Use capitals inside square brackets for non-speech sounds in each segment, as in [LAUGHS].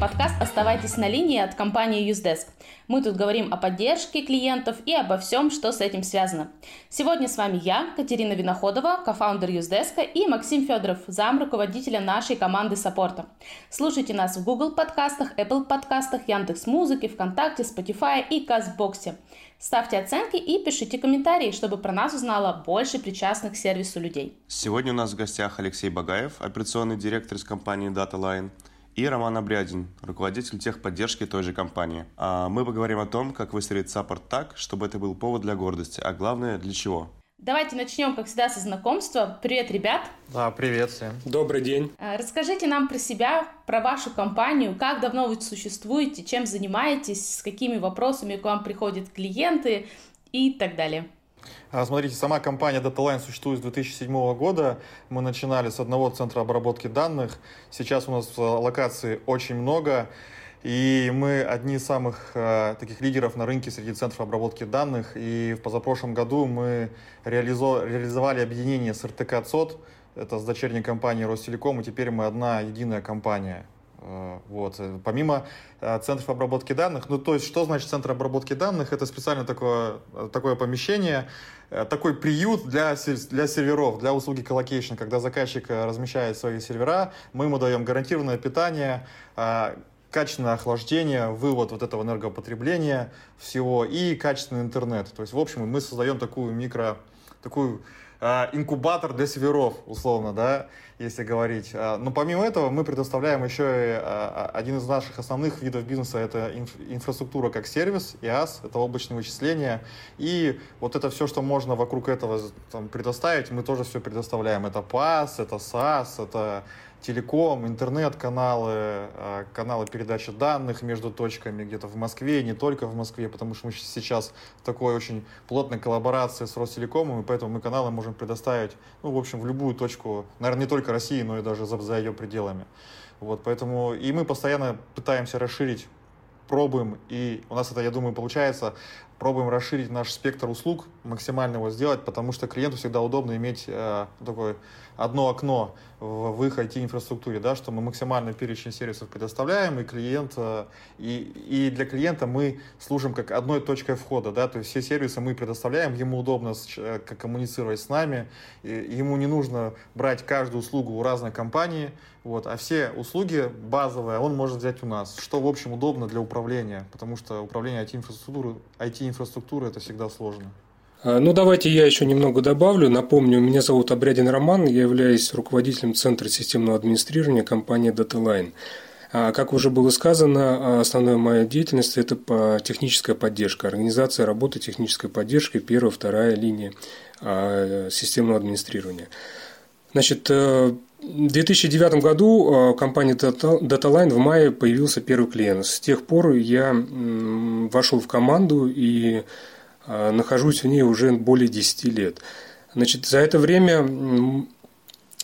подкаст «Оставайтесь на линии» от компании Usedesk. Мы тут говорим о поддержке клиентов и обо всем, что с этим связано. Сегодня с вами я, Катерина Виноходова, кофаундер Usedesk, и Максим Федоров, зам руководителя нашей команды саппорта. Слушайте нас в Google подкастах, Apple подкастах, Яндекс Музыке, ВКонтакте, Spotify и Казбоксе. Ставьте оценки и пишите комментарии, чтобы про нас узнало больше причастных к сервису людей. Сегодня у нас в гостях Алексей Багаев, операционный директор из компании DataLine, и Роман Обрядин, руководитель техподдержки той же компании. А мы поговорим о том, как выстроить саппорт так, чтобы это был повод для гордости, а главное, для чего. Давайте начнем, как всегда, со знакомства. Привет, ребят! Да, привет всем. Добрый день. А, расскажите нам про себя, про вашу компанию, как давно вы существуете, чем занимаетесь, с какими вопросами к вам приходят клиенты и так далее. А, смотрите, сама компания DataLine существует с 2007 года. Мы начинали с одного центра обработки данных. Сейчас у нас локаций очень много. И мы одни из самых э, таких лидеров на рынке среди центров обработки данных. И в позапрошлом году мы реализо- реализовали объединение с РТК ЦОД, это с дочерней компанией Ростелеком, и теперь мы одна единая компания. Э, вот. Помимо э, центров обработки данных, ну то есть что значит центр обработки данных? Это специально такое, такое помещение, э, такой приют для, для серверов, для услуги colocation. Когда заказчик размещает свои сервера, мы ему даем гарантированное питание, качественное охлаждение, вывод вот этого энергопотребления всего и качественный интернет. То есть, в общем, мы создаем такую микро, такую э, инкубатор для серверов, условно, да, если говорить. А, но помимо этого мы предоставляем еще а, один из наших основных видов бизнеса, это инфраструктура как сервис, IaaS, это облачные вычисления. И вот это все, что можно вокруг этого там, предоставить, мы тоже все предоставляем. Это PaaS, это SaaS, это телеком, интернет-каналы, а, каналы передачи данных между точками где-то в Москве, не только в Москве, потому что мы сейчас в такой очень плотной коллаборации с Ростелекомом, и поэтому мы каналы можем предоставить, ну, в общем, в любую точку, наверное, не только России, но и даже за, за ее пределами. Вот, поэтому и мы постоянно пытаемся расширить пробуем, и у нас это, я думаю, получается, пробуем расширить наш спектр услуг, максимально его сделать, потому что клиенту всегда удобно иметь э, такое одно окно в, их IT-инфраструктуре, да, что мы максимальный перечень сервисов предоставляем, и клиент, э, и, и для клиента мы служим как одной точкой входа, да, то есть все сервисы мы предоставляем, ему удобно с, э, как коммуницировать с нами, и, ему не нужно брать каждую услугу у разной компании, вот, а все услуги базовые он может взять у нас, что, в общем, удобно для управления, потому что управление IT-инфраструктурой IT инфраструктуры это всегда сложно. А, ну, давайте я еще немного добавлю. Напомню, меня зовут Обрядин Роман, я являюсь руководителем Центра системного администрирования компании DataLine. А, как уже было сказано, основная моя деятельность – это техническая поддержка, организация работы технической поддержки, первая, вторая линия а, системного администрирования. Значит, э, в 2009 году компания DataLine в мае появился первый клиент. С тех пор я вошел в команду и нахожусь в ней уже более 10 лет. Значит, за это время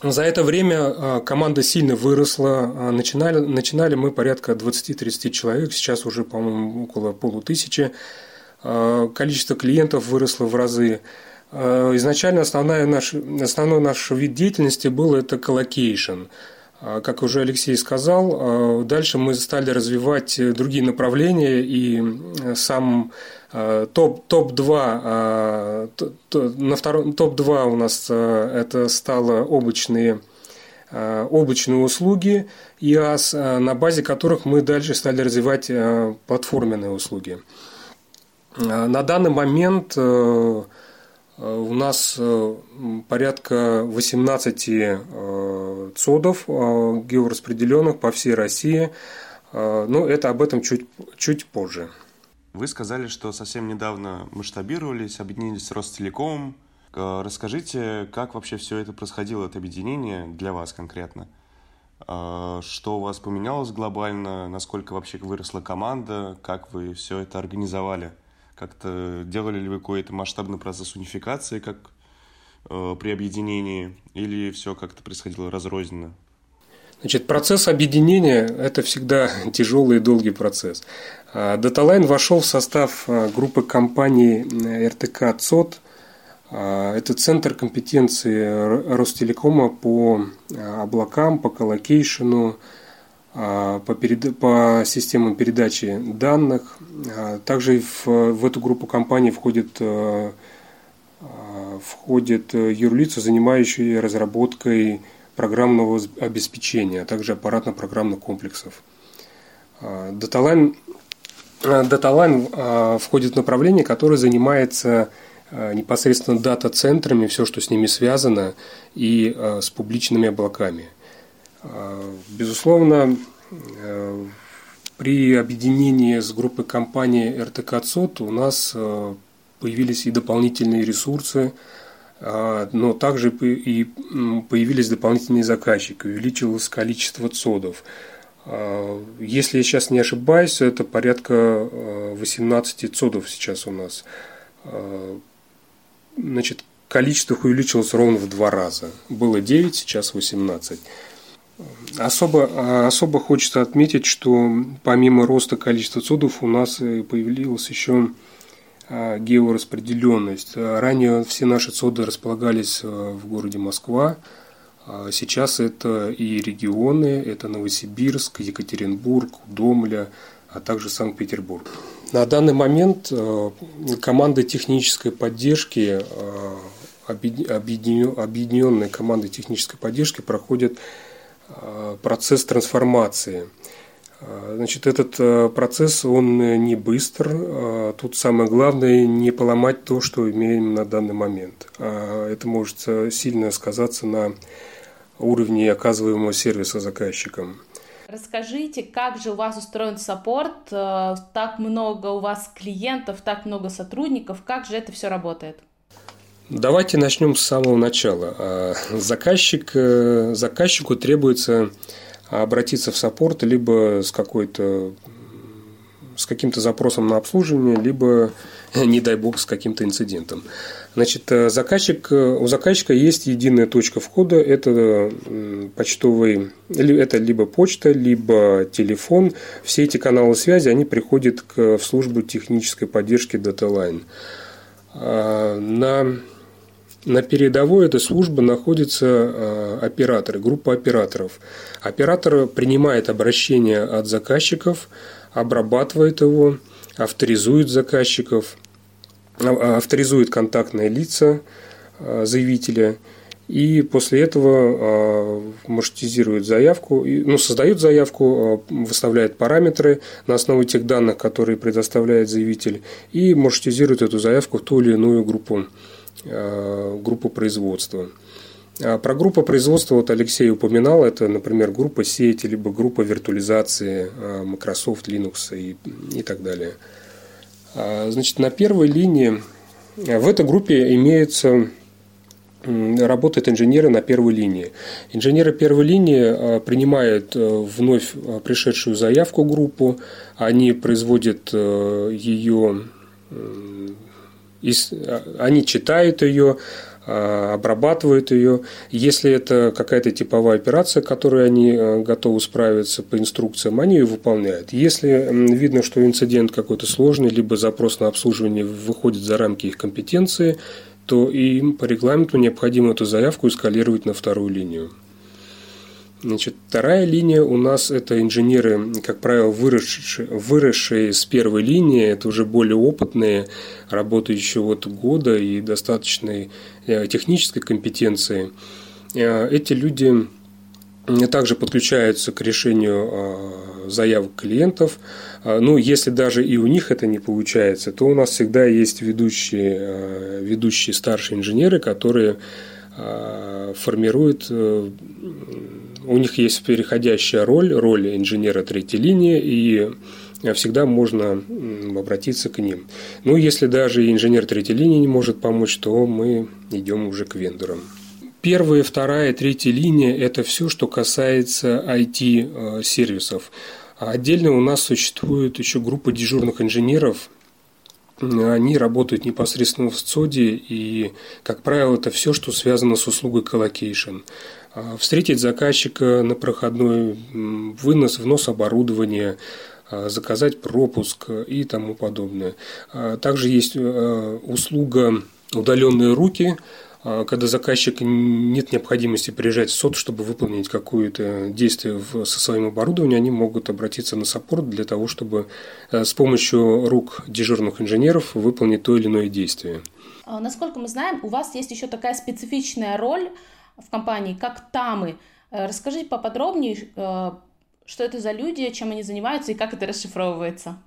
за это время а, команда сильно выросла. А, начинали, начинали мы порядка 20-30 человек, сейчас уже, по-моему, около полутысячи. Количество клиентов выросло в разы. Изначально основная наш, основной наш вид деятельности был это colocation. Как уже Алексей сказал, дальше мы стали развивать другие направления, и сам Э, топ, топ-2, э, на втором, топ-2 у нас э, это стало облачные, облачные услуги IaaS, на базе которых мы дальше стали развивать платформенные услуги. На данный момент у нас порядка 18 ЦОДов геораспределенных по всей России. Но это об этом чуть, чуть позже. Вы сказали, что совсем недавно масштабировались, объединились с Ростелекомом. Э, расскажите, как вообще все это происходило, это объединение для вас конкретно? Э, что у вас поменялось глобально? Насколько вообще выросла команда? Как вы все это организовали? Как-то делали ли вы какой-то масштабный процесс унификации, как э, при объединении? Или все как-то происходило разрозненно? Значит, процесс объединения – это всегда тяжелый и долгий процесс. Даталайн вошел в состав а, группы компаний РТК ЦОД. А, это центр компетенции Ростелекома по а, облакам, по коллокейшену, по, перед... по системам передачи данных. Также в, в эту группу компаний входит, входит юрлица, занимающие разработкой программного обеспечения, а также аппаратно-программных комплексов. DataLine, DataLine входит в направление, которое занимается непосредственно дата-центрами, все, что с ними связано, и с публичными облаками. Безусловно, при объединении с группой компаний РТК ЦОТ у нас появились и дополнительные ресурсы, но также и появились дополнительные заказчики, увеличилось количество ЦОДов – если я сейчас не ошибаюсь, это порядка 18 а, цодов сейчас у нас. Значит, количество их увеличилось ровно в два раза. Было 9, сейчас 18. Особо, особо хочется отметить, что помимо роста количества цодов у нас появилась еще геораспределенность. Ранее все наши цоды располагались в городе Москва, а сейчас это и регионы, это Новосибирск, Екатеринбург, Домля, а также Санкт-Петербург. На данный момент команда технической поддержки, объединенная команда технической поддержки проходит процесс трансформации. Значит, этот процесс, он не быстр. Тут самое главное не поломать то, что имеем на данный момент. Это может сильно сказаться на уровне оказываемого сервиса заказчикам. Расскажите, как же у вас устроен саппорт? Э, так много у вас клиентов, так много сотрудников. Как же это все работает? Давайте начнем с самого начала. А, заказчик, э, заказчику требуется обратиться в саппорт либо с какой-то с каким-то запросом на обслуживание, либо, [LAUGHS] не дай бог, с каким-то инцидентом. Значит, э, заказчик, э, у заказчика есть единая точка входа, это почтовый, это либо почта, либо телефон. Все эти каналы связи, они приходят к, в службу технической поддержки DataLine. А, на, на передовой этой службы находятся а, операторы, группа операторов. Оператор принимает обращение от заказчиков, обрабатывает его, авторизует заказчиков – а, авторизует контактные лица а, заявителя и после этого а, маршрутизирует заявку, ну, создает заявку, выставляет параметры на основе тех данных, которые предоставляет заявитель, и маршрутизирует эту заявку в ту или иную группу, группу производства. Про группу производства вот Алексей упоминал, это, например, группа сети, либо группа виртуализации Microsoft, Linux и, и так далее – а, значит, на первой линии э, в этой группе имеются работают инженеры на первой линии. Инженеры первой линии э, принимают э, вновь пришедшую заявку группу, они производят ее, они читают ее, а, обрабатывают ее. Если это какая-то типовая операция, которой они э, готовы справиться по инструкциям, они ее выполняют. Если видно, что инцидент какой-то сложный, либо запрос на обслуживание выходит за рамки их компетенции, то им по регламенту необходимо эту заявку эскалировать на вторую линию. Значит, вторая линия у нас это инженеры, как правило, выросшие, выросшие с первой линии, это уже более опытные, работающие вот года и достаточной э, технической компетенции. Э, эти люди также подключаются к решению э, заявок клиентов. Ну, если даже и у них это не получается, то у нас всегда есть ведущие, ведущие старшие инженеры, которые формируют у них есть переходящая роль, роль инженера третьей линии, и всегда можно обратиться к ним. Ну, если даже инженер третьей линии не может помочь, то мы идем уже к вендорам. Первая, вторая, третья линия – это все, что касается IT-сервисов. Отдельно у нас существует еще группа дежурных инженеров, они работают непосредственно в ЦОДе, и, как правило, это все, что связано с услугой colocation. А, встретить заказчика на проходной, вынос, внос оборудования, а, заказать пропуск и тому подобное. А, также есть услуга удаленные руки, когда заказчик нет необходимости приезжать в ЦОД, чтобы выполнить какое-то действие со своим оборудованием, они могут обратиться на саппорт для того, чтобы э, с помощью рук дежурных инженеров выполнить то или иное действие. Насколько мы знаем, у вас есть еще такая специфичная роль в компании, как ТАМы. Э, расскажите поподробнее, э, что это за люди, чем они занимаются и как это расшифровывается.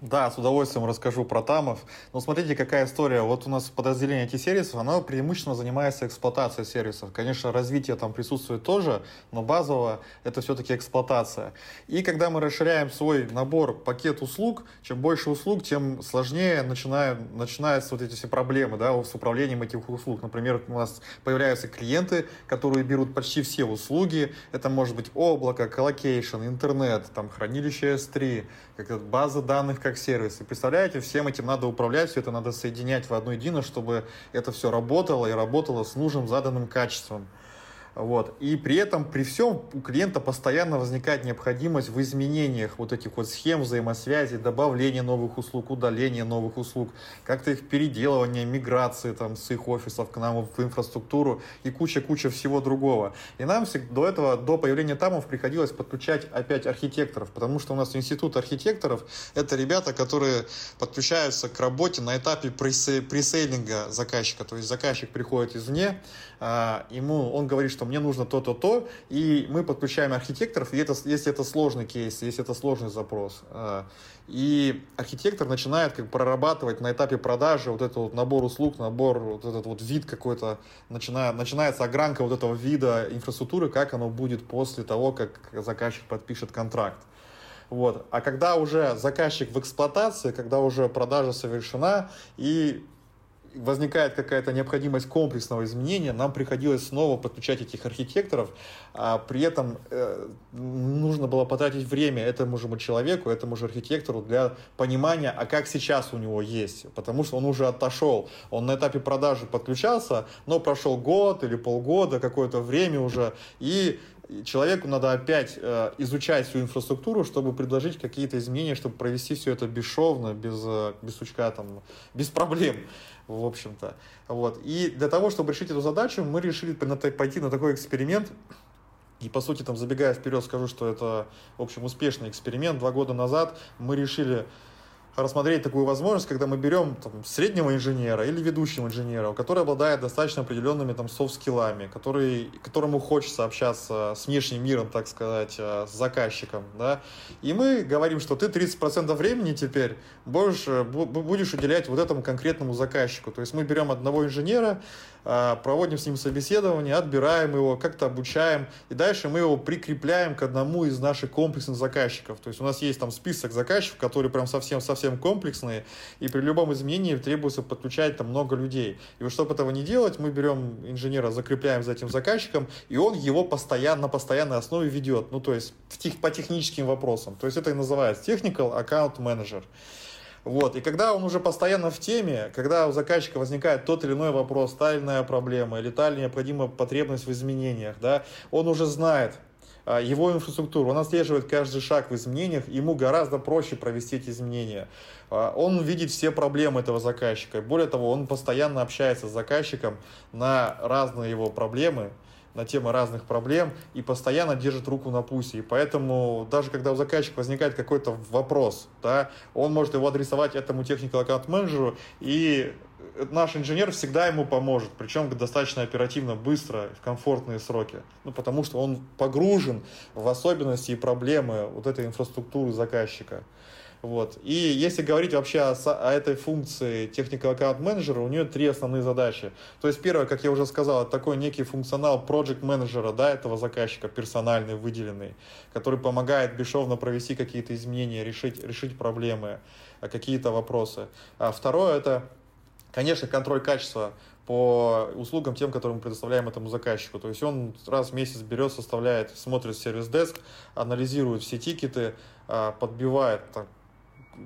Да, с удовольствием расскажу про ТАМов. Но смотрите, какая история. Вот у нас подразделение IT-сервисов, оно преимущественно занимается эксплуатацией сервисов. Конечно, развитие там присутствует тоже, но базово это все-таки эксплуатация. И когда мы расширяем свой набор, пакет услуг, чем больше услуг, тем сложнее начинают, начинаются вот эти все проблемы да, с управлением этих услуг. Например, у нас появляются клиенты, которые берут почти все услуги. Это может быть облако, colocation, интернет, там, хранилище S3, как база данных как сервис. И представляете, всем этим надо управлять, все это надо соединять в одно едино, чтобы это все работало и работало с нужным заданным качеством. Вот. И при этом, при всем, у клиента постоянно возникает необходимость в изменениях вот этих вот схем взаимосвязи, добавления новых услуг, удаления новых услуг, как-то их переделывания, миграции там, с их офисов к нам в инфраструктуру и куча-куча всего другого. И нам до этого, до появления тамов приходилось подключать опять архитекторов, потому что у нас институт архитекторов — это ребята, которые подключаются к работе на этапе пресейлинга заказчика. То есть заказчик приходит извне, ему он говорит, что мне нужно то-то, то, и мы подключаем архитекторов, и это, если это сложный кейс, если это сложный запрос. А, и архитектор начинает как прорабатывать на этапе продажи вот этот вот набор услуг, набор, вот этот вот вид какой-то, начинает, начинается огранка вот этого вида инфраструктуры, как оно будет после того, как заказчик подпишет контракт. Вот. А когда уже заказчик в эксплуатации, когда уже продажа совершена, и возникает какая-то необходимость комплексного изменения, нам приходилось снова подключать этих архитекторов, а при этом э, нужно было потратить время этому же человеку, этому же архитектору для понимания, а как сейчас у него есть, потому что он уже отошел, он на этапе продажи подключался, но прошел год или полгода, какое-то время уже, и человеку надо опять э, изучать всю инфраструктуру, чтобы предложить какие-то изменения, чтобы провести все это бесшовно, без, э, без сучка, там, без проблем в общем-то. Вот. И для того, чтобы решить эту задачу, мы решили пойти на такой эксперимент. И, по сути, там, забегая вперед, скажу, что это, в общем, успешный эксперимент. Два года назад мы решили рассмотреть такую возможность, когда мы берем там, среднего инженера или ведущего инженера, который обладает достаточно определенными там софт-скиллами, который, которому хочется общаться с внешним миром, так сказать, э, с заказчиком, да, и мы говорим, что ты 30% времени теперь будешь, э, будешь уделять вот этому конкретному заказчику. То есть мы берем одного инженера, проводим с ним собеседование, отбираем его, как-то обучаем, и дальше мы его прикрепляем к одному из наших комплексных заказчиков. То есть у нас есть там список заказчиков, которые прям совсем-совсем комплексные, и при любом изменении требуется подключать там много людей. И вот чтобы этого не делать, мы берем инженера, закрепляем за этим заказчиком, и он его постоянно, на постоянной основе ведет, ну то есть в тех, по техническим вопросам. То есть это и называется Technical Account Manager. Вот. И когда он уже постоянно в теме, когда у заказчика возникает тот или иной вопрос, та или иная проблема, или та или необходимая потребность в изменениях, да, он уже знает, а, его инфраструктуру, он отслеживает каждый шаг в изменениях, ему гораздо проще провести эти изменения. А, он видит все проблемы этого заказчика. Более того, он постоянно общается с заказчиком на разные его проблемы, на темы разных проблем и постоянно держит руку на пусе. И поэтому даже когда у заказчика возникает какой-то вопрос, да, он может его адресовать этому техниcal аккаунт менеджеру и наш инженер всегда ему поможет, причем достаточно оперативно, быстро, в комфортные сроки. Ну, потому что он погружен в особенности и проблемы вот этой инфраструктуры заказчика. Вот. И если говорить вообще о, о этой функции Technical Account Manager, у нее три основные задачи. То есть первое, как я уже сказал, это такой некий функционал Project Manager, да, этого заказчика, персональный, выделенный, который помогает бесшовно провести какие-то изменения, решить, решить проблемы, а, какие-то вопросы. А второе, это, конечно, контроль качества по услугам тем, которые мы предоставляем этому заказчику. То есть он раз в месяц берет, составляет, смотрит сервис-деск, анализирует все тикеты, а, подбивает так,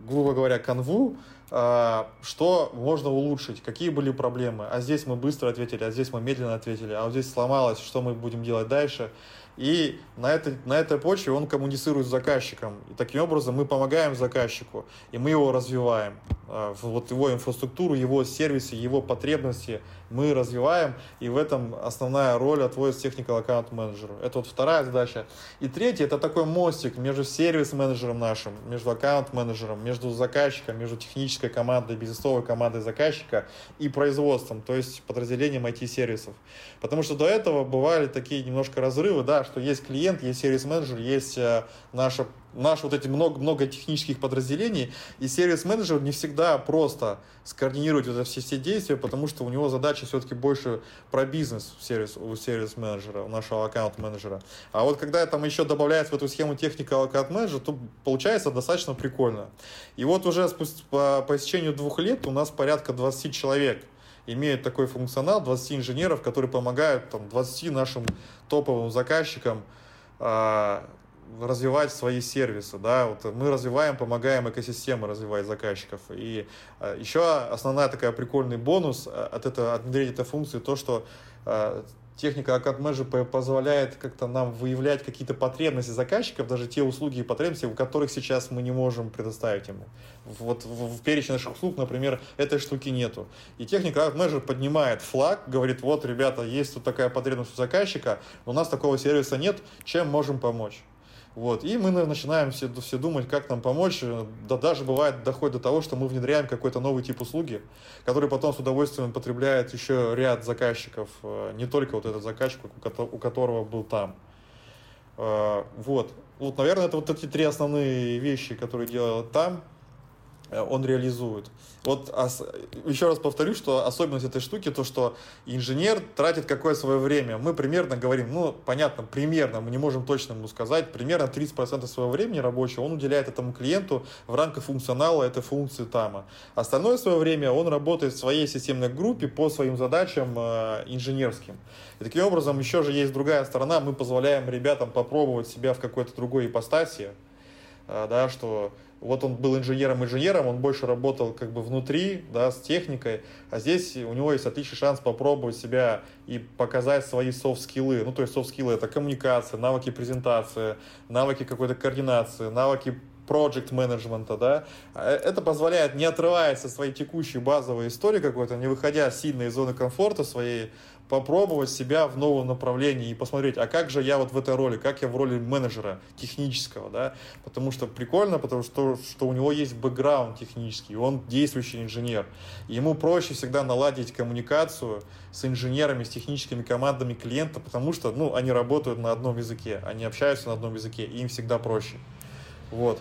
грубо говоря, канву, а, что можно улучшить, какие были проблемы. А здесь мы быстро ответили, а здесь мы медленно ответили, а вот здесь сломалось, что мы будем делать дальше. И на этой, на этой почве он коммуницирует с заказчиком. И таким образом мы помогаем заказчику, и мы его развиваем. А, вот его инфраструктуру, его сервисы, его потребности мы развиваем, и в этом основная роль отводится technical аккаунт менеджеру. Это вот вторая задача. И третья, это такой мостик между сервис-менеджером нашим, между аккаунт-менеджером, между заказчиком, между технической командой, бизнесовой командой заказчика и производством, то есть подразделением IT-сервисов. Потому что до этого бывали такие немножко разрывы, да, что есть клиент, есть сервис-менеджер, есть э, наша наши вот эти много, много технических подразделений, и сервис-менеджер не всегда просто скоординировать вот все, все действия, потому что у него задача все-таки больше про бизнес у сервис, у сервис-менеджера, у нашего аккаунт-менеджера. А вот когда там еще добавляется в эту схему техника аккаунт-менеджера, то получается достаточно прикольно. И вот уже спустя, по, по истечению двух лет у нас порядка 20 человек имеют такой функционал, 20 инженеров, которые помогают там, 20 нашим топовым заказчикам а, развивать свои сервисы, да, вот мы развиваем, помогаем экосистемы развивать заказчиков. И э, еще основная такая прикольный бонус э, от, этого, от внедрения этой функции, то, что э, техника Manager позволяет как-то нам выявлять какие-то потребности заказчиков, даже те услуги и потребности, у которых сейчас мы не можем предоставить ему. Вот в, в перечне наших услуг, например, этой штуки нету. И техника Manager поднимает флаг, говорит, вот, ребята, есть тут такая потребность у заказчика, у нас такого сервиса нет, чем можем помочь. Вот. И мы начинаем все, все думать, как нам помочь. Да даже бывает доходит до того, что мы внедряем какой-то новый тип услуги, который потом с удовольствием потребляет еще ряд заказчиков, э, не только вот этот заказчик, у которого был там. Э, вот. Вот, наверное, это вот эти три основные вещи, которые делал там. Э, он реализует. Вот еще раз повторю, что особенность этой штуки то, что инженер тратит какое свое время. Мы примерно говорим, ну, понятно, примерно, мы не можем точно ему сказать, примерно 30% своего времени рабочего он уделяет этому клиенту в рамках функционала этой функции ТАМа. Остальное свое время он работает в своей системной группе по своим задачам э, инженерским. И таким образом еще же есть другая сторона, мы позволяем ребятам попробовать себя в какой-то другой ипостаси, э, да, что вот он был инженером-инженером, он больше работал как бы внутри, да, с техникой, а здесь у него есть отличный шанс попробовать себя и показать свои софт-скиллы. Ну, то есть софт-скиллы — это коммуникация, навыки презентации, навыки какой-то координации, навыки project менеджмента, да, а это позволяет, не отрываясь от своей текущей базовой истории какой-то, не выходя сильно из зоны комфорта своей, попробовать себя в новом направлении и посмотреть, а как же я вот в этой роли, как я в роли менеджера технического, да, потому что прикольно, потому что, что у него есть бэкграунд технический, он действующий инженер, ему проще всегда наладить коммуникацию с инженерами, с техническими командами клиента, потому что, ну, они работают на одном языке, они общаются на одном языке, и им всегда проще, вот.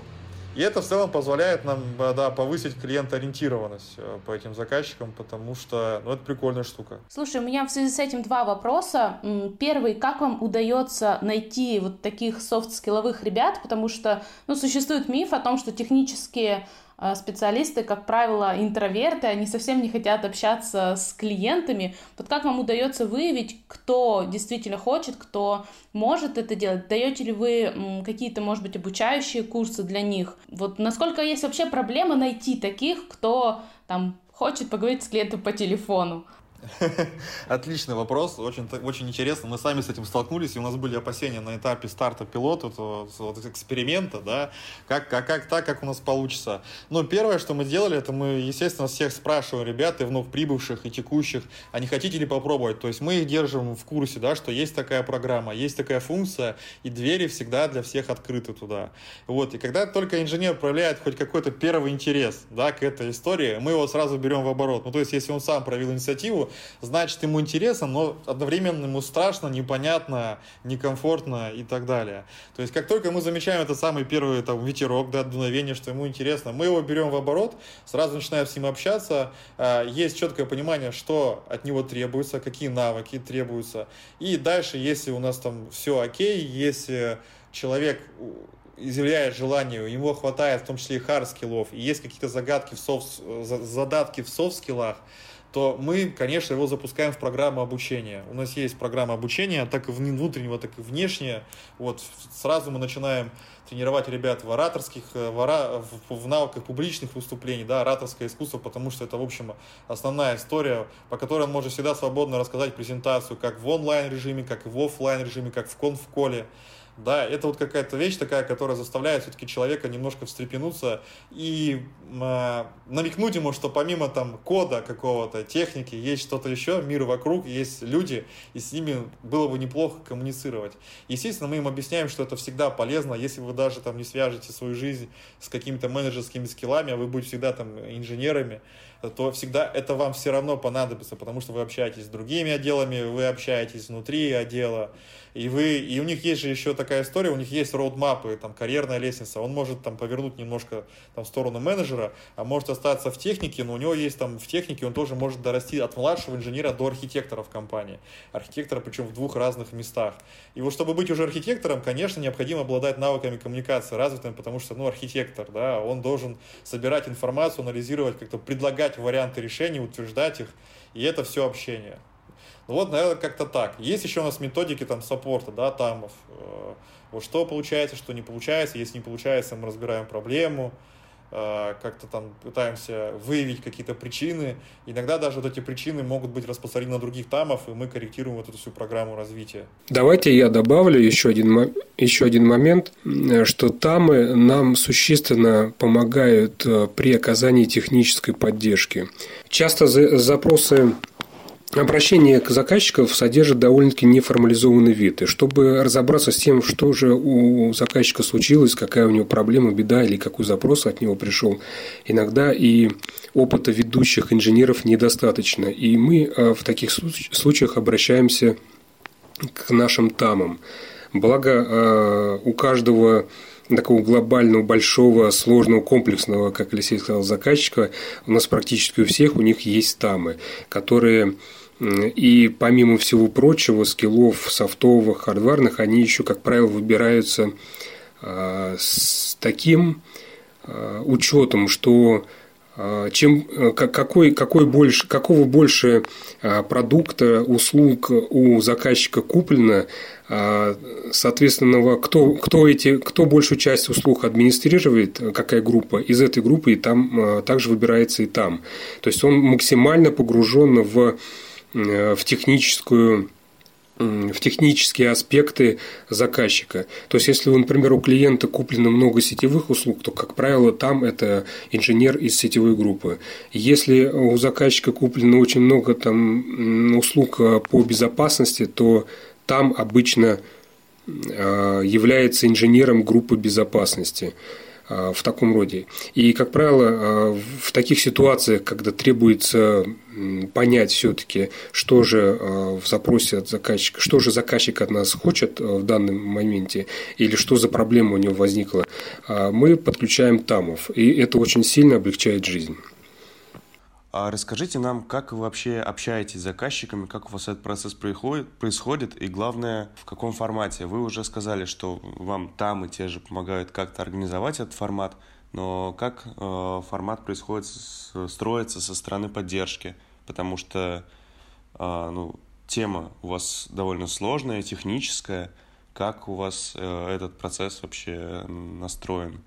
И это в целом позволяет нам да, повысить клиентоориентированность э, по этим заказчикам, потому что ну, это прикольная штука. Слушай, у меня в связи с этим два вопроса. Первый, как вам удается найти вот таких софт-скилловых ребят, потому что ну, существует миф о том, что технические специалисты, как правило, интроверты, они совсем не хотят общаться с клиентами. Вот как вам удается выявить, кто действительно хочет, кто может это делать? Даете ли вы какие-то, может быть, обучающие курсы для них? Вот насколько есть вообще проблема найти таких, кто там хочет поговорить с клиентом по телефону? [LAUGHS] Отличный вопрос, очень, очень интересно. Мы сами с этим столкнулись, и у нас были опасения на этапе старта пилота, вот эксперимента, да, как, как, как так, как у нас получится. Но первое, что мы сделали, это мы, естественно, всех спрашиваем, ребят, и вновь прибывших, и текущих, а не хотите ли попробовать? То есть мы их держим в курсе, да, что есть такая программа, есть такая функция, и двери всегда для всех открыты туда. Вот, и когда только инженер проявляет хоть какой-то первый интерес, да, к этой истории, мы его сразу берем в оборот. Ну, то есть, если он сам проявил инициативу, значит, ему интересно, но одновременно ему страшно, непонятно, некомфортно и так далее. То есть, как только мы замечаем этот самый первый там, ветерок, да, дуновение, что ему интересно, мы его берем в оборот, сразу начинаем с ним общаться, а, есть четкое понимание, что от него требуется, какие навыки требуются. И дальше, если у нас там все окей, если человек изъявляет желание, ему хватает в том числе и hard skill-ов, и есть какие-то загадки в софт, задатки в soft skill-ах, то мы, конечно, его запускаем в программу обучения. У нас есть программа обучения, так и внутреннего, так и внешнего. Вот сразу мы начинаем тренировать ребят в ораторских, э, в, ора, в, навыках публичных выступлений, да, ораторское искусство, потому что это, в общем, основная история, по которой он может всегда свободно рассказать презентацию, как в онлайн режиме, как и в офлайн режиме, как в конф-коле да, это вот какая-то вещь такая, которая заставляет все-таки человека немножко встрепенуться и э, намекнуть ему, что помимо там кода какого-то, техники, есть что-то еще, мир вокруг, есть люди, и с ними было бы неплохо коммуницировать. Естественно, мы им объясняем, что это всегда полезно, если вы даже там не свяжете свою жизнь с какими-то менеджерскими скиллами, а вы будете всегда там инженерами, то всегда это вам все равно понадобится, потому что вы общаетесь с другими отделами, вы общаетесь внутри отдела, и вы, и у них есть же еще такая история, у них есть роудмапы, там, карьерная лестница, он может там повернуть немножко там в сторону менеджера, а может остаться в технике, но у него есть там в технике, он тоже может дорасти от младшего инженера до архитектора в компании. Архитектора причем в двух разных местах. И вот чтобы быть уже архитектором, конечно, необходимо обладать навыками коммуникации развитыми, потому что, ну, архитектор, да, он должен собирать информацию, анализировать, как-то предлагать варианты решений, утверждать их, и это все общение. Ну вот, наверное, как-то так. Есть еще у нас методики там саппорта, да, тамов. Э, вот что получается, что не получается. Если не получается, мы разбираем проблему, как-то там пытаемся выявить какие-то причины. Иногда даже вот эти причины могут быть распространены на других тамов, и мы корректируем вот эту всю программу развития. Давайте я добавлю еще один, еще один момент, что тамы нам существенно помогают э, при оказании технической поддержки. Часто запросы Обращение к заказчиков содержит довольно-таки неформализованный вид. И чтобы разобраться с тем, что же у заказчика случилось, какая у него проблема, беда или какой запрос от него пришел, иногда и опыта ведущих инженеров недостаточно. И мы э, в таких случаях обращаемся к нашим тамам. Благо, э, у каждого такого глобального, большого, сложного, комплексного, как Алексей сказал, заказчика, у нас практически у всех у них есть тамы, которые и помимо всего прочего, скиллов софтовых, хардварных, они еще, как правило, выбираются а, с таким а, учетом, что а, чем, какой, какой больше, какого больше продукта, услуг у заказчика куплено, соответственно, кто, кто, эти, кто большую часть услуг администрирует, какая группа, из этой группы и там также выбирается и там. То есть он максимально погружен в Э, в техническую в технические аспекты заказчика. То есть, если, например, у клиента куплено много сетевых услуг, то, как правило, там это инженер из сетевой группы. Если у заказчика куплено очень много там, услуг э, по безопасности, то там обычно э, является инженером группы безопасности. А, в таком роде. И, как правило, а, в таких ситуациях, когда требуется понять все-таки, что же а, в запросе от заказчика, что же заказчик от нас хочет в данном моменте, или что за проблема у него возникла, мы подключаем тамов, и это очень сильно облегчает жизнь. А расскажите нам, как вы вообще общаетесь с заказчиками, как у вас этот процесс происходит, и главное, в каком формате. Вы уже сказали, что вам там и те же помогают как-то организовать этот формат, но как э, формат происходит, строится со стороны поддержки, потому что э, ну, тема у вас довольно сложная, техническая. Как у вас э, этот процесс вообще настроен?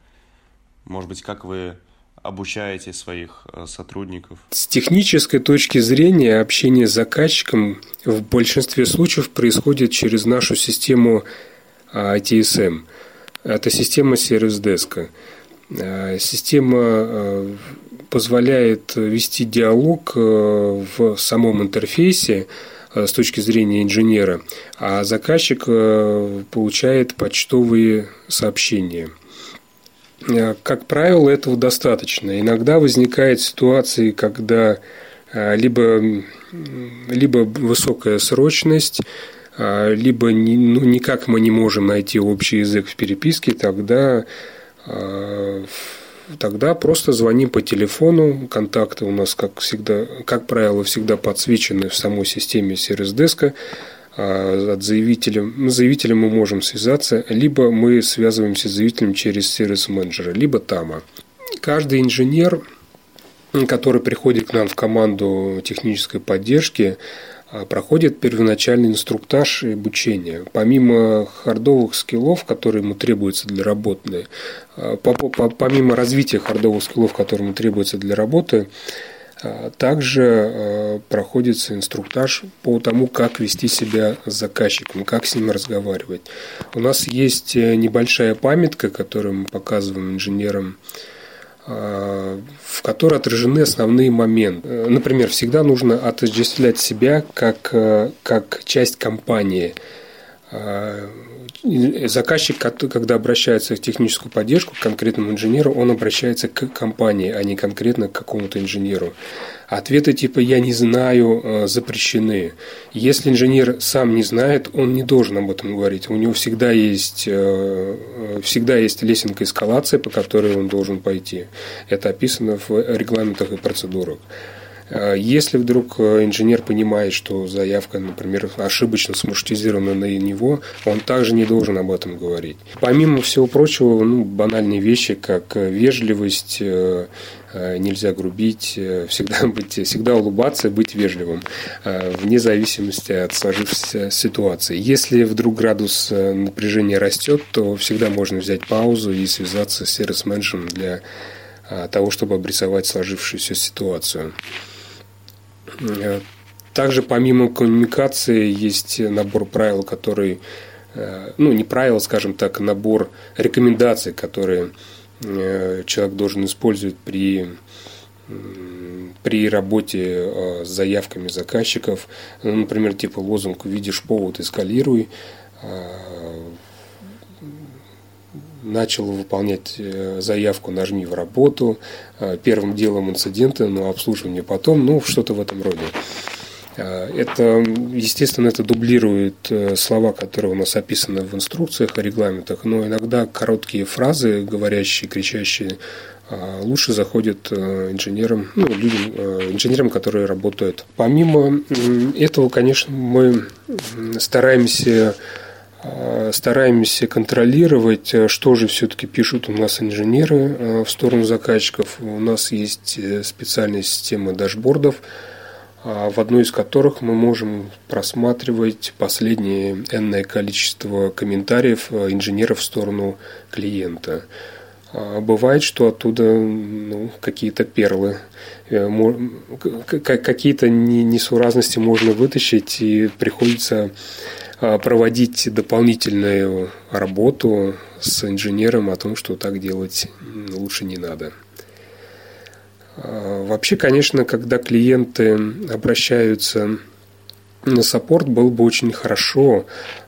Может быть, как вы обучаете своих э, сотрудников? С технической точки зрения общение с заказчиком в большинстве случаев происходит через нашу систему ITSM. Это система сервис-деска. Э, система э, позволяет вести диалог в самом интерфейсе с точки зрения инженера, а заказчик получает почтовые сообщения – Э, как правило, этого достаточно. Иногда возникают ситуации, когда э, либо, либо высокая срочность, э, либо ну, никак мы не можем найти общий язык в переписке, тогда, тогда просто звоним по телефону. Контакты у нас, как всегда, как правило, всегда подсвечены в самой системе сервис-деска. А, от заявителя. С ну, заявителем мы можем связаться, либо мы связываемся с заявителем через сервис менеджера, либо ТАМа. Каждый инженер который приходит к нам в команду технической поддержки, а, проходит первоначальный инструктаж и обучение. Помимо хардовых скиллов, которые ему требуются для работы, а, помимо развития хардовых скиллов, которые ему требуются для работы, также проходится инструктаж по тому, как вести себя с заказчиком, как с ним разговаривать. У нас есть э, небольшая памятка, которую мы показываем инженерам в которой отражены основные моменты. Например, всегда нужно отождествлять себя как, э, как часть компании. Заказчик, когда обращается в техническую поддержку к конкретному инженеру, он обращается к компании, а не конкретно к какому-то инженеру. Ответы типа «я не знаю» э, запрещены. Если инженер сам не знает, он не должен об этом говорить. У него всегда есть, э, всегда есть лесенка эскалации, по которой он должен пойти. Это описано в регламентах и процедурах. Э, если вдруг инженер понимает, что заявка, например, ошибочно смаршрутизирована на него, он также не должен об этом говорить. Помимо всего прочего, ну, банальные вещи, как вежливость, Э, нельзя грубить, э, всегда, [LAUGHS] быть, всегда улыбаться, быть вежливым, э, вне зависимости от сложившейся ситуации. Если вдруг градус напряжения растет, то всегда можно взять паузу и связаться с сервис-менеджером для того, чтобы обрисовать сложившуюся ситуацию. Также помимо коммуникации есть набор правил, который, ну не правил, скажем так, набор рекомендаций, которые Э, человек должен использовать при при работе э, с заявками заказчиков, ну, например, типа лозунг «Видишь повод, эскалируй», э, начал выполнять заявку «Нажми в работу», первым делом инциденты, но обслуживание потом, ну, что-то в этом роде. Э, это, естественно, это дублирует э, слова, которые у нас описаны в инструкциях, регламентах, но иногда короткие фразы, говорящие, кричащие, э, лучше заходят инженерам, ну, людям, инженерам, которые работают. Помимо этого, конечно, мы стараемся стараемся контролировать, что же все-таки пишут у нас инженеры в сторону заказчиков. У нас есть специальная система дашбордов, а, в одной из которых мы можем просматривать последнее энное количество комментариев э, инженеров в сторону клиента. А, бывает, что оттуда ну, какие-то перлы, э, какие-то несуразности можно вытащить, и приходится проводить дополнительную работу с инженером о том, что так делать лучше не надо. А, вообще, конечно, когда клиенты обращаются на саппорт, было бы очень хорошо,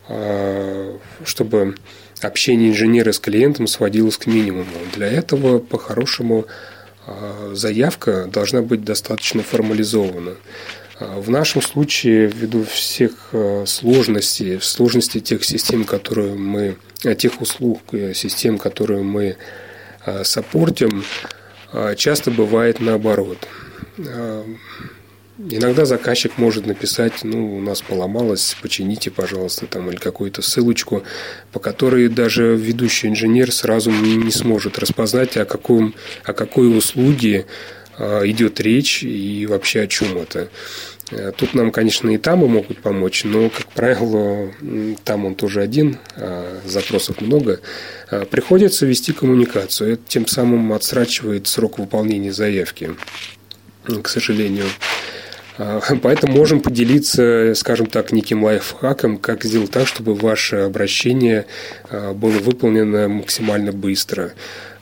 а, чтобы общение инженера с клиентом сводилось к минимуму. Для этого, по-хорошему, а, заявка должна быть достаточно формализована. В нашем случае, ввиду всех сложностей, сложностей тех систем, которые мы, тех услуг, э, систем, которые мы саппортим, часто бывает наоборот. Иногда заказчик может написать, ну, у нас поломалось, почините, пожалуйста, там, или какую-то ссылочку, по которой даже ведущий инженер сразу не сможет распознать, о, каком, о какой услуге идет речь и вообще о чем это. Э, тут нам, конечно, и там могут помочь, но, как правило, там он тоже один, а запросов много. А приходится вести коммуникацию. Это тем самым отсрачивает срок выполнения заявки, к сожалению. А, [LAUGHS] поэтому можем поделиться, скажем так, неким лайфхаком, как сделать так, чтобы ваше обращение было выполнено максимально быстро.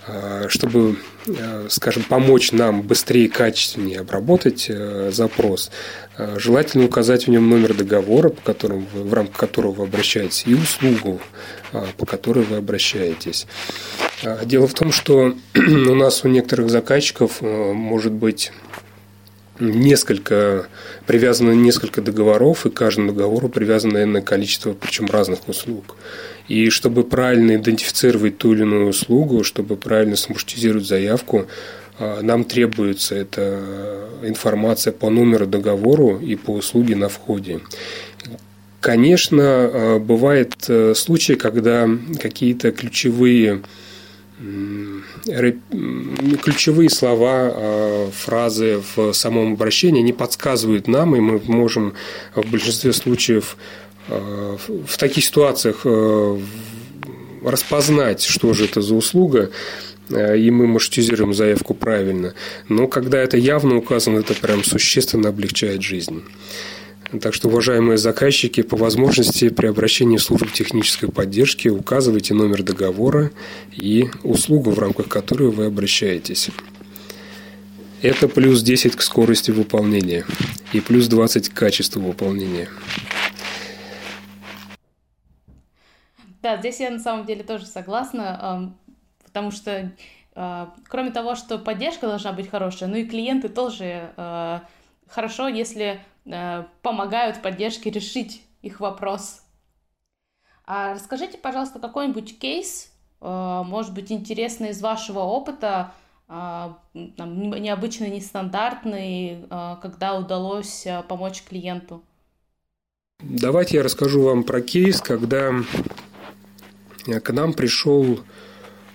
Э, чтобы, э, скажем, помочь нам быстрее и качественнее обработать э, запрос, желательно указать в нем номер договора, по которому вы, в рамках которого вы обращаетесь, и услугу, по которой вы обращаетесь. Дело в том, что [CLEARS THROAT] у нас у некоторых заказчиков может быть несколько, привязано несколько договоров, и к каждому договору привязано энное количество, причем разных услуг. И чтобы правильно идентифицировать ту или иную услугу, чтобы правильно самортизировать заявку, а, нам требуется эта информация по номеру договору и по услуге на входе. Конечно, а, бывают э, случаи, когда какие-то ключевые ключевые слова, фразы в самом обращении, они подсказывают нам, и мы можем в большинстве случаев в таких ситуациях распознать, что же это за услуга, и мы маршрутизируем заявку правильно. Но когда это явно указано, это прям существенно облегчает жизнь. Так что, уважаемые заказчики, по возможности при обращении в службу технической поддержки указывайте номер договора и услугу, в рамках которой вы обращаетесь. Это плюс 10 к скорости выполнения и плюс 20 к качеству выполнения. Да, здесь я на самом деле тоже согласна, потому что а, кроме того, что поддержка должна быть хорошая, ну и клиенты тоже а, хорошо, если Э, помогают поддержке решить их вопрос. А расскажите, пожалуйста, какой-нибудь кейс, э, может быть, интересный из вашего опыта, э, необычный, нестандартный, когда удалось помочь клиенту? Давайте я расскажу вам про кейс, когда к нам пришел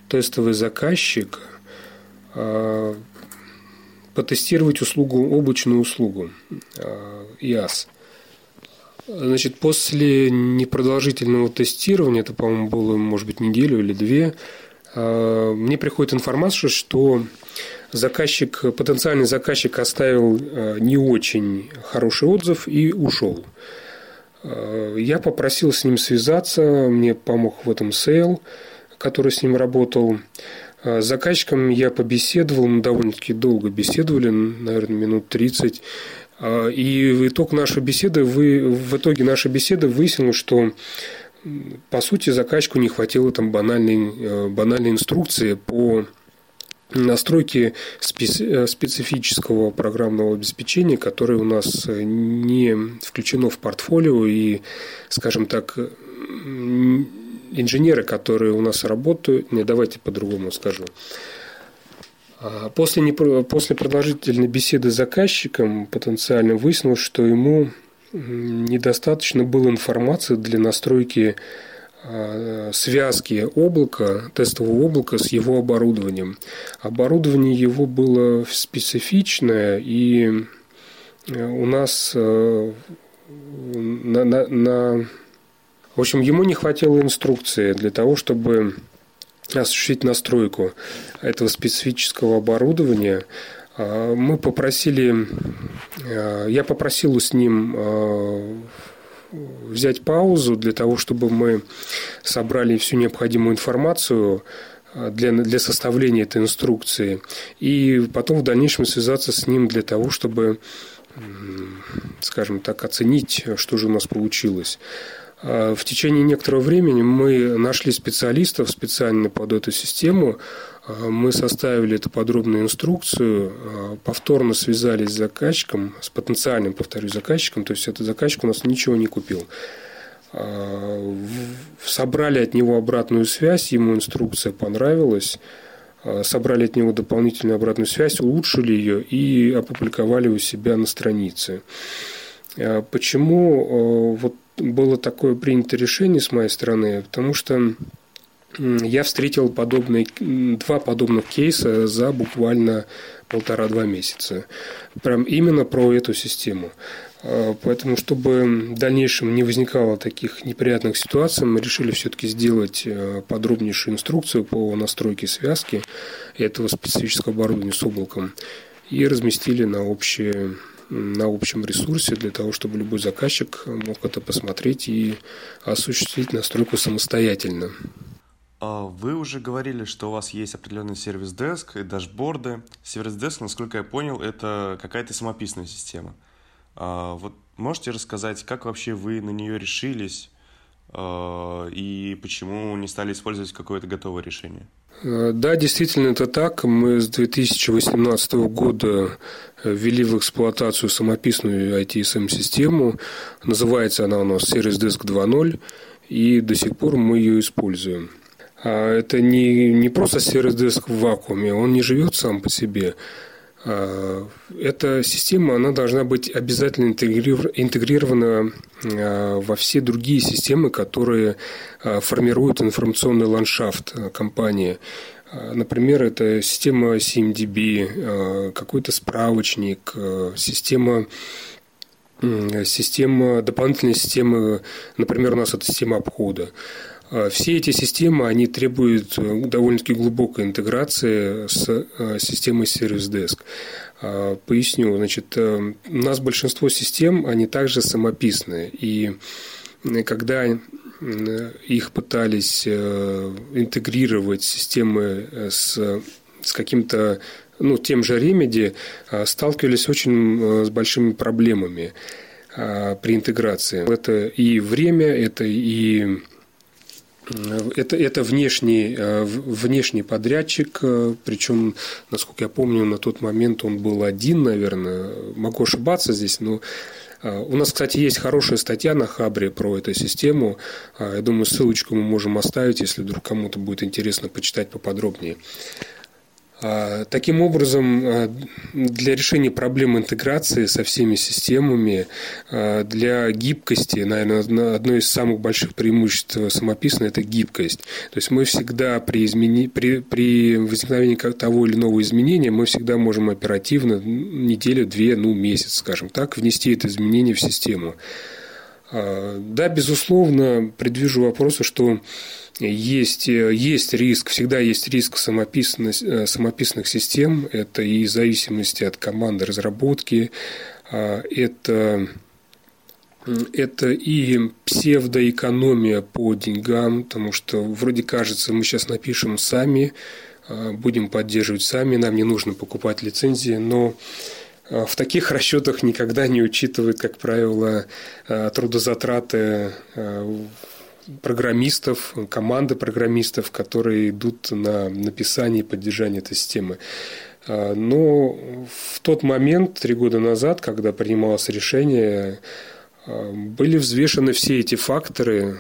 тестовый заказчик потестировать услугу, облачную услугу IaaS. Значит, после непродолжительного тестирования, это, по-моему, было, может быть, неделю или две, а, мне приходит информация, что заказчик, потенциальный заказчик оставил а, не очень хороший отзыв и ушел. Я попросил с ним связаться, мне помог в этом sale, который с ним работал. С заказчиком я побеседовал, мы довольно-таки долго беседовали, наверное, минут 30. И в итог нашей беседы, вы, в итоге нашей беседы выяснилось, что по сути заказчику не хватило там банальной, э, банальной инструкции по настройке специфического программного обеспечения, которое у нас не включено в портфолио и, скажем так, инженеры, которые у нас работают, не давайте по-другому скажу. А после, после продолжительной беседы с заказчиком потенциально выяснилось, что ему недостаточно было информации для настройки а, связки облака, тестового облака с его оборудованием. Оборудование его было специфичное, и э, у нас э, на, на, на в общем, ему не хватило инструкции для того, чтобы осуществить настройку этого специфического оборудования. А, мы попросили, а, я попросил с ним а, взять паузу для того, чтобы мы собрали всю необходимую информацию для, для составления этой инструкции. И потом в дальнейшем связаться с ним для того, чтобы, скажем так, оценить, что же у нас получилось. А, в течение некоторого времени мы нашли специалистов специально под эту систему. А, мы составили эту подробную инструкцию, а, повторно связались с заказчиком, с потенциальным, повторю, заказчиком, то есть этот заказчик у нас ничего не купил. Собрали от него обратную связь, ему инструкция понравилась, собрали от него дополнительную обратную связь, улучшили ее и опубликовали у себя на странице. Почему вот было такое принято решение с моей стороны, потому что я встретил подобные, два подобных кейса за буквально полтора-два месяца. Прям именно про эту систему. А, поэтому, чтобы в дальнейшем не возникало таких неприятных ситуаций, мы решили все-таки сделать э, подробнейшую инструкцию по настройке связки этого специфического оборудования с облаком и разместили на общее на общем ресурсе для того, чтобы любой заказчик мог это посмотреть и осуществить настройку самостоятельно. А вы уже говорили, что у вас есть определенный сервис-деск и дашборды. Сервис-деск, насколько я понял, это какая-то самописная система. А вот можете рассказать, как вообще вы на нее решились а, и почему не стали использовать какое-то готовое решение? Э, да, действительно, это так. Мы с 2018 года э, ввели в эксплуатацию самописную ITSM-систему. Называется она у нас Service Desk 2.0, и до сих пор мы ее используем. А это не, не просто Service Desk в вакууме, он не живет сам по себе. А, эта система она должна быть обязательно интегрирована а, во все другие системы, которые а, формируют информационный ландшафт компании. Например, это система CMDB, какой-то справочник, система система, дополнительная система, например, у нас это система обхода. А, все эти системы, они требуют э, довольно-таки глубокой интеграции с э, системой Service Desk. Поясню, значит, э, у нас большинство систем, они также самописные, и когда их пытались интегрировать системы с, с каким-то ну, тем же Remedy, сталкивались очень с большими проблемами при интеграции. Это и время, это и это, это внешний, э, внешний подрядчик, э, причем, насколько я помню, на тот момент он был один, наверное. Могу ошибаться здесь, но э, у нас, кстати, есть хорошая статья на Хабре про эту систему. Я думаю, ссылочку мы можем оставить, если вдруг кому-то будет интересно почитать поподробнее. А, таким образом, а, для решения проблем интеграции со всеми системами, а, для гибкости, наверное, одно из самых больших преимуществ самописной – это гибкость. То есть мы всегда при, измени... при, при возникновении того или иного изменения мы всегда можем оперативно, неделю, две, ну, месяц, скажем так, внести это изменение в систему. Да, безусловно, предвижу вопросы, что есть, есть риск, всегда есть риск самописных, систем. Это и зависимости от команды разработки, а, это это и псевдоэкономия по деньгам, потому что вроде кажется, мы сейчас напишем сами, а, будем поддерживать сами, нам не нужно покупать лицензии, но а, в таких расчетах никогда не учитывают, как правило, трудозатраты программистов, команды программистов, которые идут на написание и поддержание этой системы. Но в тот момент, три года назад, когда принималось решение, были взвешены все эти факторы,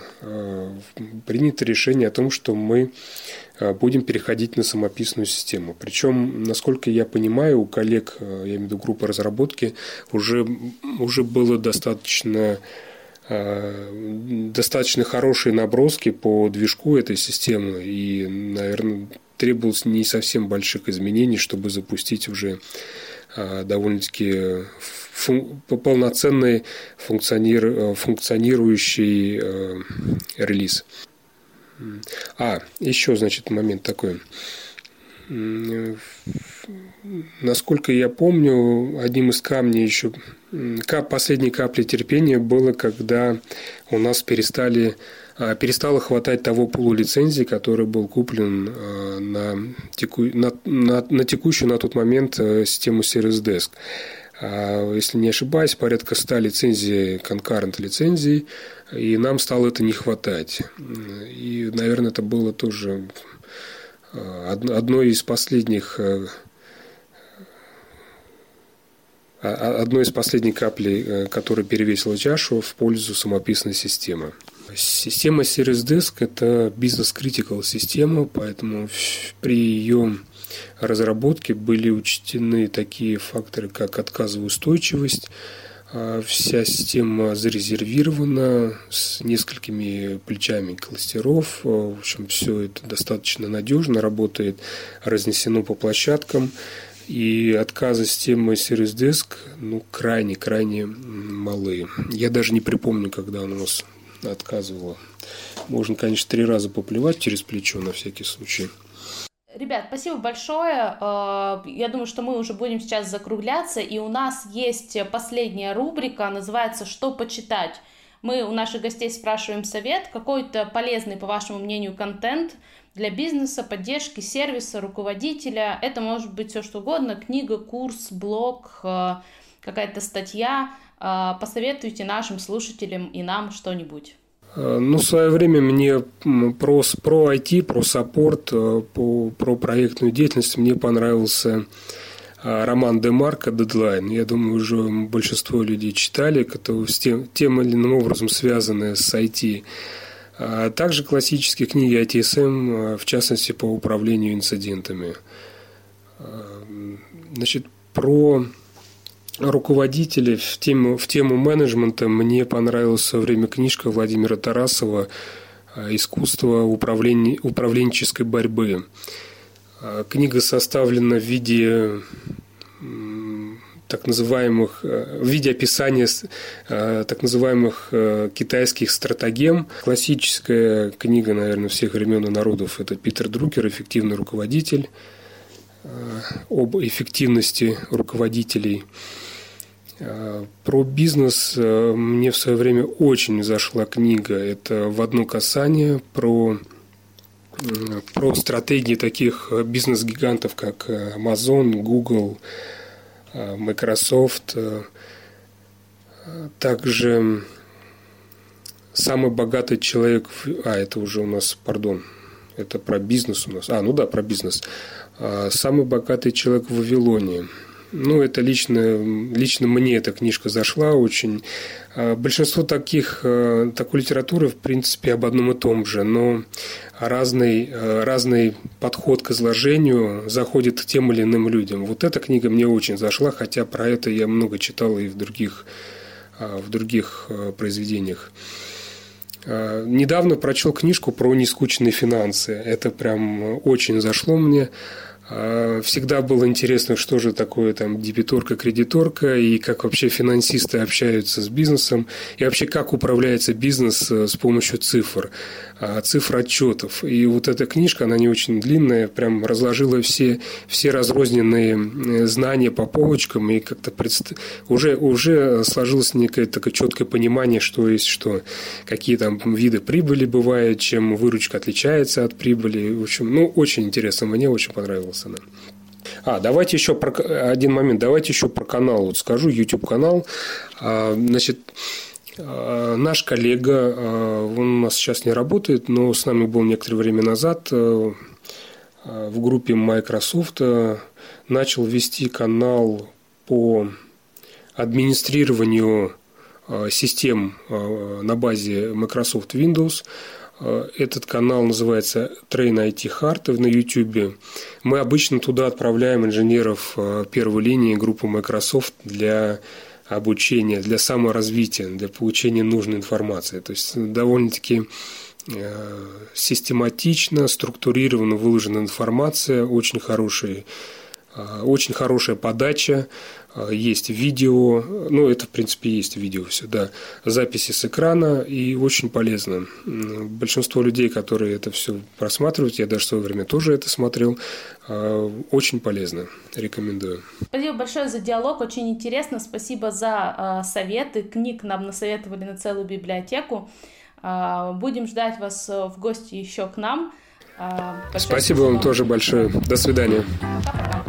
принято решение о том, что мы будем переходить на самописную систему. Причем, насколько я понимаю, у коллег, я имею в виду группы разработки, уже, уже было достаточно Э, достаточно хорошие наброски по движку этой системы, и, наверное, требовалось не совсем больших изменений, чтобы запустить уже э, довольно-таки фун- полноценный функционир, э, функционирующий релиз. А, еще, значит, момент такой. Насколько я помню, одним из камней еще последней капли терпения было, когда у нас перестали а, перестало хватать того пулу лицензий, который был куплен а, на, теку, на, на, на текущую на тот момент э, систему Service Desk. А, если не ошибаюсь, порядка 100 лицензий, конкурент лицензий, и нам стало это не хватать. И, наверное, это было тоже одной из последних э, одной из последних каплей, э, которая перевесила чашу в пользу самописной системы. Система Series Disk – это бизнес-критикал система, поэтому при ее разработке были учтены такие факторы, как отказоустойчивость, а Вся система зарезервирована с несколькими плечами кластеров. В общем, все это достаточно надежно работает, разнесено по площадкам. И отказы системы Series Disk ну, крайне-крайне малы. Я даже не припомню, когда она у нас отказывала. Можно, конечно, три раза поплевать через плечо на всякий случай. Ребят, спасибо большое. Э, я думаю, что мы уже будем сейчас закругляться, и у нас есть последняя рубрика, называется «Что почитать?». Мы у наших гостей спрашиваем совет, какой-то полезный, по вашему мнению, контент для бизнеса, поддержки сервиса, руководителя. Это может быть все что угодно, книга, курс, блог, э, какая-то статья. Э, посоветуйте нашим слушателям и нам что-нибудь. Э, ну, в свое время мне про, про IT, про саппорт, э, по, про проектную деятельность мне понравился э, роман Демарка «Дедлайн». Я думаю, уже большинство людей читали, которые с тем, тем или иным образом связаны с IT. А также классические книги ITSM, в частности, по управлению инцидентами. Значит, про руководителей в тему, в тему менеджмента мне понравилась в время книжка Владимира Тарасова «Искусство управления, управленческой борьбы». Книга составлена в виде так называемых, в виде описания так называемых китайских стратегем. Классическая книга, наверное, всех времен и народов – это Питер Друкер «Эффективный руководитель», об эффективности руководителей – Э, про бизнес э, мне в свое время очень зашла книга. Это «В одно касание» про, про стратегии таких бизнес-гигантов, как Amazon, Google, э, Microsoft. Также самый богатый человек... А, это уже у нас, пардон, это про бизнес у нас. А, ну да, про бизнес. Самый богатый человек в Вавилоне – ну, это лично, лично мне эта книжка зашла очень. А, большинство таких, э, такой литературы, в принципе, об одном и том же, но разный, э, разный подход к изложению заходит тем или иным людям. Вот эта книга мне очень зашла, хотя про это я много читал и в других, а, в других э, произведениях. А, недавно прочел книжку про нескучные финансы. Это прям очень зашло мне. А, всегда было интересно, что же такое там дебиторка, кредиторка, и как вообще финансисты общаются с бизнесом, и вообще как управляется бизнес э, с помощью цифр, а, цифр отчетов. И вот эта книжка, она не очень длинная, прям разложила все, все разрозненные знания по полочкам, и как-то предст... уже, уже сложилось некое такое четкое понимание, что есть что, какие там виды прибыли бывают, чем выручка отличается от прибыли. В общем, ну, очень интересно, мне очень понравилось. Андерсона. А, давайте еще про один момент, давайте еще про канал вот скажу, YouTube канал. А, значит, а, наш коллега, а, он у нас сейчас не работает, но с нами был некоторое время назад в группе Microsoft, начал вести канал по администрированию систем на базе Microsoft Windows – этот канал называется Train IT Hard на YouTube. Мы обычно туда отправляем инженеров э, первой линии группы Microsoft для обучения, для саморазвития, для получения нужной информации. То есть довольно-таки э, систематично, структурированно выложена информация, очень хороший очень хорошая подача, а, есть видео, ну, это, в принципе, есть видео все, да, записи с экрана, и очень полезно. Большинство людей, которые это все просматривают, я даже в свое время тоже это смотрел, а, очень полезно, рекомендую. Спасибо большое за диалог, очень интересно, спасибо за а, советы, книг нам насоветовали на целую библиотеку. Будем ждать вас в гости еще к нам. Спасибо вам тоже большое. До свидания. Пока.